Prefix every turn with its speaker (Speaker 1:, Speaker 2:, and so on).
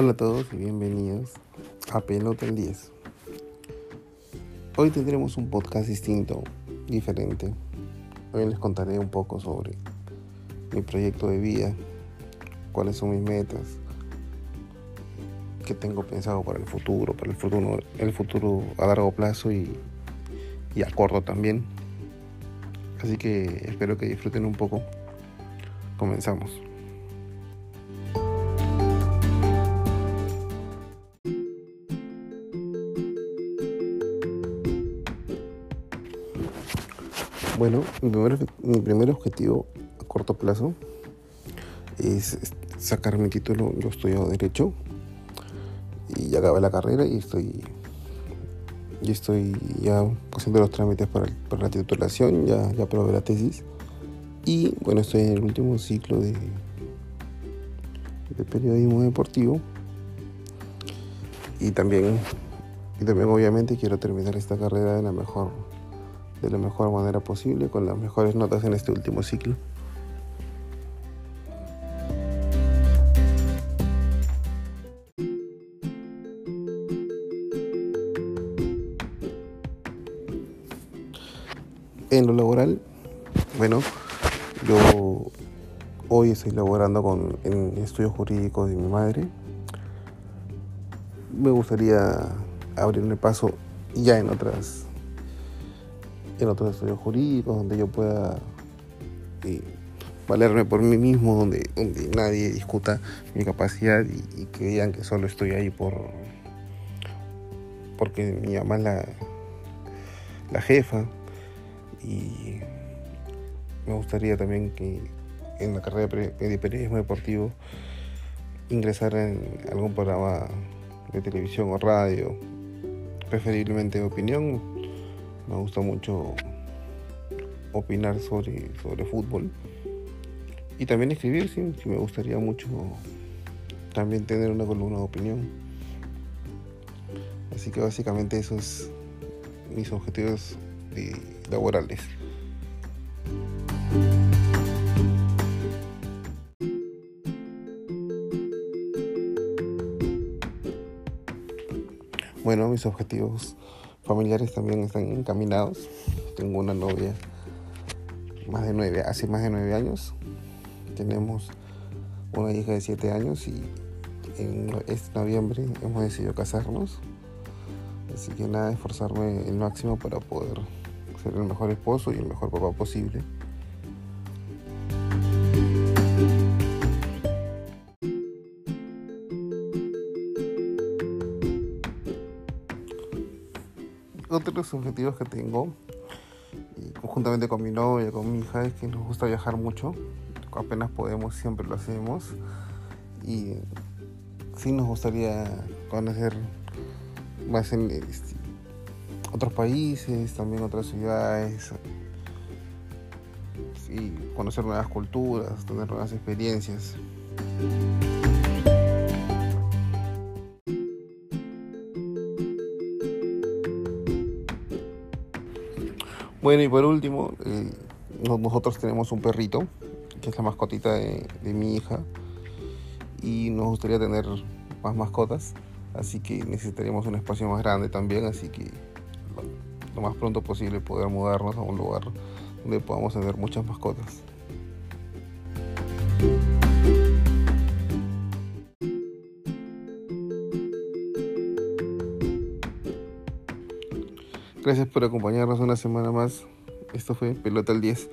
Speaker 1: Hola a todos y bienvenidos a Pelota el 10. Hoy tendremos un podcast distinto, diferente. Hoy les contaré un poco sobre mi proyecto de vida, cuáles son mis metas, qué tengo pensado para el futuro, para el futuro, el futuro a largo plazo y, y a corto también. Así que espero que disfruten un poco. Comenzamos. Bueno, mi primer, objetivo a corto plazo es sacar mi título. Yo estudio Derecho y ya acabé la carrera y estoy, ya haciendo los trámites para, la titulación, ya, ya aprobé la tesis. Y bueno, estoy en el último ciclo de, de periodismo deportivo. Y también, y también obviamente quiero terminar esta carrera de la mejor de la mejor manera posible, con las mejores notas en este último ciclo. En lo laboral, bueno, yo hoy estoy laborando con, en estudios jurídicos de mi madre. Me gustaría abrirme paso ya en otras en otros estudios jurídicos donde yo pueda eh, valerme por mí mismo, donde, nadie discuta mi capacidad y, que digan que solo estoy ahí por porque mi mamá es la, la jefa. Y me gustaría también que en la carrera de periodismo deportivo ingresar en algún programa de televisión o radio, preferiblemente de opinión, me gusta mucho opinar sobre, sobre fútbol. Y también escribir, sí, me gustaría mucho también tener una columna de opinión. Así que básicamente esos mis objetivos laborales. Bueno, mis objetivos familiares también están encaminados. Tengo una novia más de nueve, hace más de nueve años. Tenemos una hija de siete años y en este noviembre hemos decidido casarnos. Así que nada, esforzarme el máximo para poder ser el mejor esposo y el mejor papá posible. Otros objetivos que tengo, y conjuntamente con mi novia, con mi hija, es que nos gusta viajar mucho. Apenas podemos, siempre lo hacemos. Y sí nos gustaría conocer más en este, otros países, también otras ciudades, y conocer nuevas culturas, tener nuevas experiencias. Bueno, y por último, eh, nosotros tenemos un perrito, que es la mascotita de, mi hija, y nos gustaría tener más mascotas, así que necesitaríamos un espacio más grande también, así que lo, más pronto posible poder mudarnos a un lugar donde podamos tener muchas mascotas. Gracias por acompañarnos una semana más. Esto fue Pelota al 10.